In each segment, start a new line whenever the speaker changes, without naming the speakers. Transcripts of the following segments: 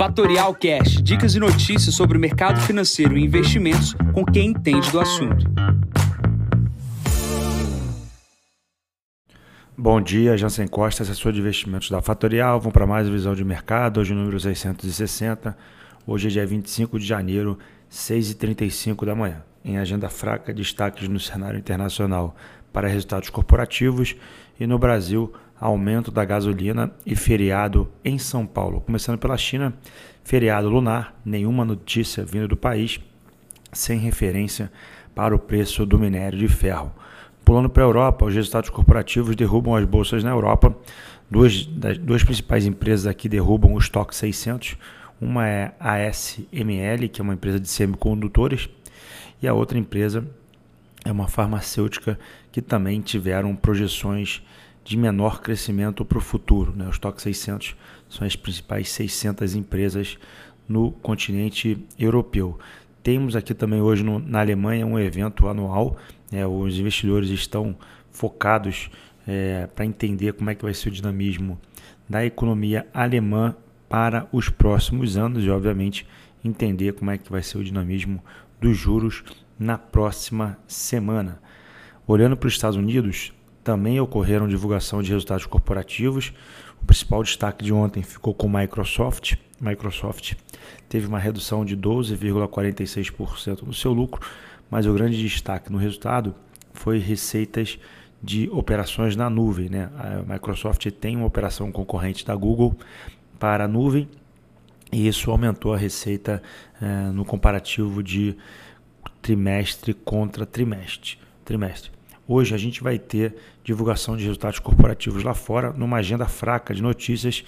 Fatorial Cash, dicas e notícias sobre o mercado financeiro e investimentos com quem entende do assunto.
Bom dia, Jansen Costa, assessor de investimentos da Fatorial. Vamos para mais visão de mercado, hoje número 660. Hoje é dia 25 de janeiro, 6h35 da manhã. Em agenda fraca, destaques no cenário internacional para resultados corporativos e no Brasil, aumento da gasolina e feriado em São Paulo. Começando pela China, feriado lunar, nenhuma notícia vindo do país, sem referência para o preço do minério de ferro. Pulando para a Europa, os resultados corporativos derrubam as bolsas na Europa. Duas, das, duas principais empresas aqui derrubam o estoque 600. Uma é a ASML, que é uma empresa de semicondutores, e a outra empresa é uma farmacêutica que também tiveram projeções de menor crescimento para o futuro. Né? Os Stock 600 são as principais 600 empresas no continente europeu. Temos aqui também hoje no, na Alemanha um evento anual. Né? Os investidores estão focados é, para entender como é que vai ser o dinamismo da economia alemã para os próximos anos e, obviamente, entender como é que vai ser o dinamismo dos juros na próxima semana. Olhando para os Estados Unidos, também ocorreram divulgação de resultados corporativos. O principal destaque de ontem ficou com Microsoft. Microsoft teve uma redução de 12,46% no seu lucro, mas o grande destaque no resultado foi receitas de operações na nuvem. Né? A Microsoft tem uma operação concorrente da Google para a nuvem e isso aumentou a receita eh, no comparativo de trimestre contra trimestre. trimestre. Hoje a gente vai ter divulgação de resultados corporativos lá fora, numa agenda fraca de notícias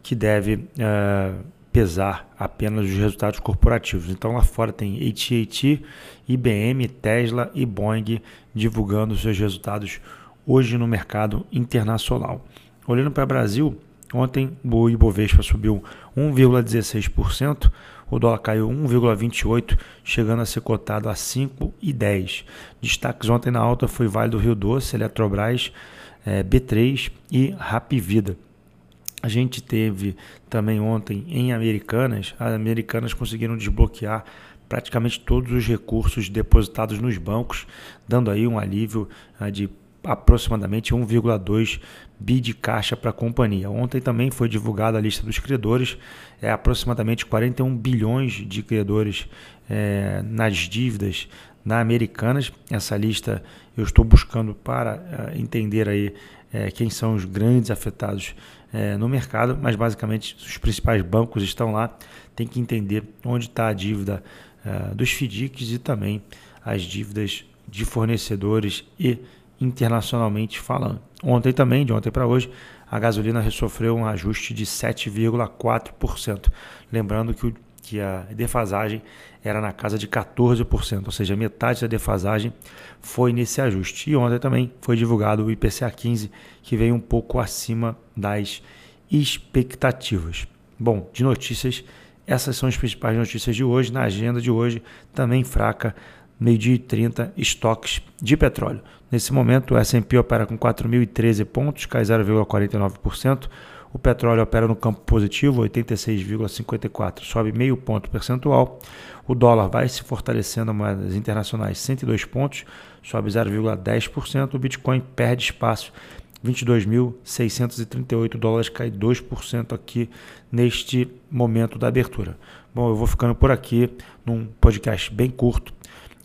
que deve uh, pesar apenas os resultados corporativos. Então lá fora tem AT&T, IBM, Tesla e Boeing divulgando seus resultados hoje no mercado internacional. Olhando para o Brasil, ontem o Ibovespa subiu 1,16%, o dólar caiu 1,28, chegando a ser cotado a 5,10. Destaques ontem na alta foi Vale do Rio Doce, Eletrobras, é, B3 e Rapvida. A gente teve também ontem em Americanas, as Americanas conseguiram desbloquear praticamente todos os recursos depositados nos bancos, dando aí um alívio uh, de aproximadamente 1,2 bi de caixa para a companhia. Ontem também foi divulgada a lista dos credores, é aproximadamente 41 bilhões de credores é, nas dívidas na Americanas. Essa lista eu estou buscando para é, entender aí é, quem são os grandes afetados é, no mercado, mas basicamente os principais bancos estão lá. Tem que entender onde está a dívida é, dos FDICs e também as dívidas de fornecedores e internacionalmente falando. Ontem também, de ontem para hoje, a gasolina sofreu um ajuste de 7,4%. Lembrando que, o, que a defasagem era na casa de 14%, ou seja, metade da defasagem foi nesse ajuste. E ontem também foi divulgado o IPCA 15, que veio um pouco acima das expectativas. Bom, de notícias, essas são as principais notícias de hoje. Na agenda de hoje, também fraca meio-dia e 30 estoques de petróleo. Nesse momento, o S&P opera com 4.013 pontos, cai 0,49%. O petróleo opera no campo positivo, 86,54, sobe meio ponto percentual. O dólar vai se fortalecendo moedas internacionais, 102 pontos, sobe 0,10%. O Bitcoin perde espaço, 22.638 dólares, cai 2% aqui neste momento da abertura. Bom, eu vou ficando por aqui num podcast bem curto